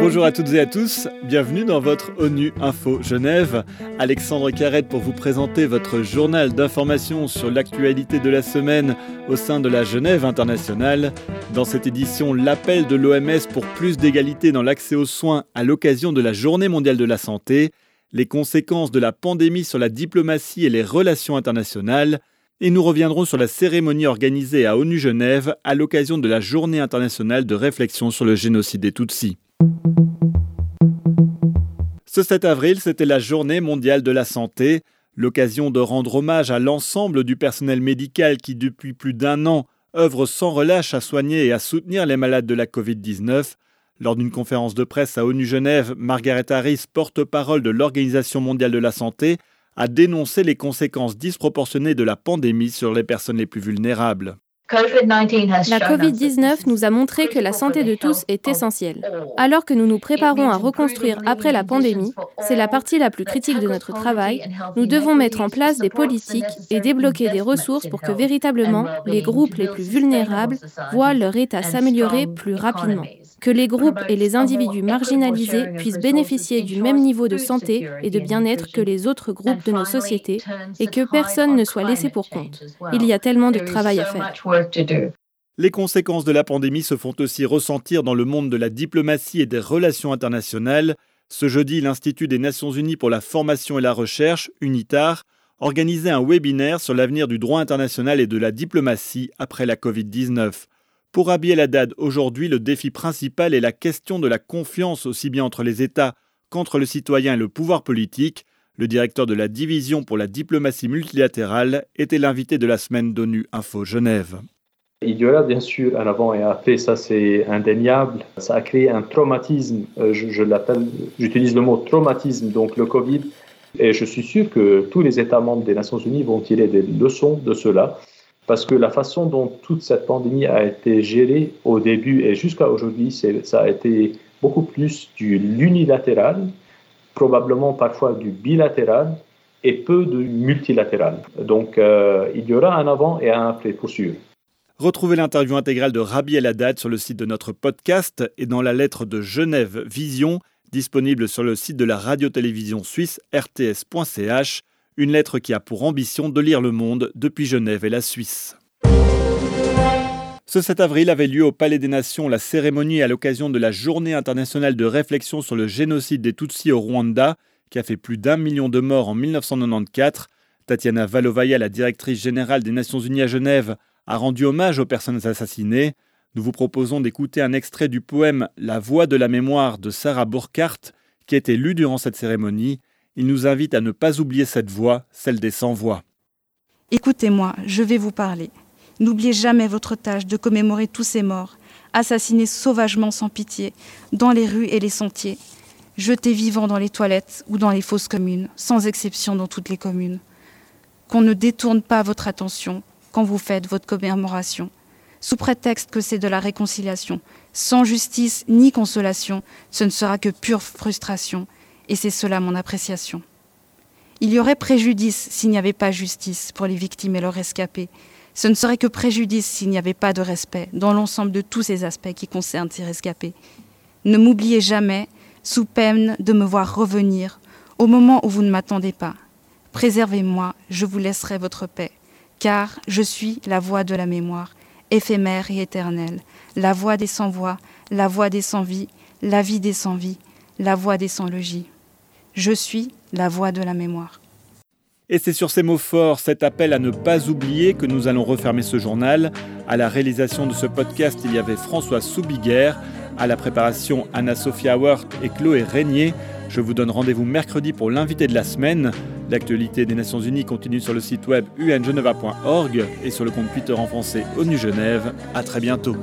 Bonjour à toutes et à tous, bienvenue dans votre ONU Info Genève. Alexandre Carrette pour vous présenter votre journal d'information sur l'actualité de la semaine au sein de la Genève internationale. Dans cette édition, l'appel de l'OMS pour plus d'égalité dans l'accès aux soins à l'occasion de la Journée mondiale de la santé, les conséquences de la pandémie sur la diplomatie et les relations internationales, et nous reviendrons sur la cérémonie organisée à ONU Genève à l'occasion de la Journée internationale de réflexion sur le génocide des Tutsis. Ce 7 avril, c'était la journée mondiale de la santé, l'occasion de rendre hommage à l'ensemble du personnel médical qui, depuis plus d'un an, œuvre sans relâche à soigner et à soutenir les malades de la Covid-19. Lors d'une conférence de presse à ONU Genève, Margaret Harris, porte-parole de l'Organisation mondiale de la santé, a dénoncé les conséquences disproportionnées de la pandémie sur les personnes les plus vulnérables. La COVID-19 nous a montré que la santé de tous est essentielle. Alors que nous nous préparons à reconstruire après la pandémie, c'est la partie la plus critique de notre travail, nous devons mettre en place des politiques et débloquer des ressources pour que véritablement les groupes les plus vulnérables voient leur état s'améliorer plus rapidement que les groupes et les individus marginalisés puissent bénéficier du même niveau de santé et de bien-être que les autres groupes de nos sociétés et que personne ne soit laissé pour compte. Il y a tellement de travail à faire. Les conséquences de la pandémie se font aussi ressentir dans le monde de la diplomatie et des relations internationales. Ce jeudi, l'Institut des Nations Unies pour la formation et la recherche, UNITAR, organisait un webinaire sur l'avenir du droit international et de la diplomatie après la Covid-19. Pour Abiel Haddad, aujourd'hui, le défi principal est la question de la confiance aussi bien entre les États qu'entre le citoyen et le pouvoir politique. Le directeur de la division pour la diplomatie multilatérale était l'invité de la semaine d'ONU Info Genève. Il y aura bien sûr un avant et un après, ça c'est indéniable. Ça a créé un traumatisme, euh, je, j'utilise le mot traumatisme, donc le Covid. Et je suis sûr que tous les États membres des Nations Unies vont tirer des leçons de cela parce que la façon dont toute cette pandémie a été gérée au début et jusqu'à aujourd'hui, ça a été beaucoup plus du l'unilatéral, probablement parfois du bilatéral et peu de multilatéral. Donc euh, il y aura un avant et un après pour sûr. Retrouvez l'interview intégrale de Rabi El Haddad sur le site de notre podcast et dans la lettre de Genève Vision, disponible sur le site de la radio-télévision suisse rts.ch une lettre qui a pour ambition de lire le monde depuis Genève et la Suisse. Ce 7 avril avait lieu au Palais des Nations la cérémonie à l'occasion de la Journée internationale de réflexion sur le génocide des Tutsis au Rwanda, qui a fait plus d'un million de morts en 1994. Tatiana Valovaya, la directrice générale des Nations Unies à Genève, a rendu hommage aux personnes assassinées. Nous vous proposons d'écouter un extrait du poème La voix de la mémoire de Sarah Burkhardt, qui a été lu durant cette cérémonie il nous invite à ne pas oublier cette voix, celle des sans-voix. Écoutez-moi, je vais vous parler. N'oubliez jamais votre tâche de commémorer tous ces morts, assassinés sauvagement sans pitié, dans les rues et les sentiers, jetés vivants dans les toilettes ou dans les fosses communes, sans exception dans toutes les communes. Qu'on ne détourne pas votre attention quand vous faites votre commémoration, sous prétexte que c'est de la réconciliation. Sans justice ni consolation, ce ne sera que pure frustration et c'est cela mon appréciation. Il y aurait préjudice s'il n'y avait pas justice pour les victimes et leurs rescapés. Ce ne serait que préjudice s'il n'y avait pas de respect dans l'ensemble de tous ces aspects qui concernent ces rescapés. Ne m'oubliez jamais, sous peine de me voir revenir, au moment où vous ne m'attendez pas. Préservez-moi, je vous laisserai votre paix, car je suis la voix de la mémoire, éphémère et éternelle, la voix des sans-voix, la voix des sans-vie, la vie des sans-vie, la voix des sans-logis. Je suis la voix de la mémoire. Et c'est sur ces mots forts, cet appel à ne pas oublier que nous allons refermer ce journal. À la réalisation de ce podcast, il y avait François Soubiguer, à la préparation Anna-Sophia Howard et Chloé Régnier. Je vous donne rendez-vous mercredi pour l'invité de la semaine. L'actualité des Nations Unies continue sur le site web ungeneva.org et sur le compte Twitter en français ONU Genève. À très bientôt.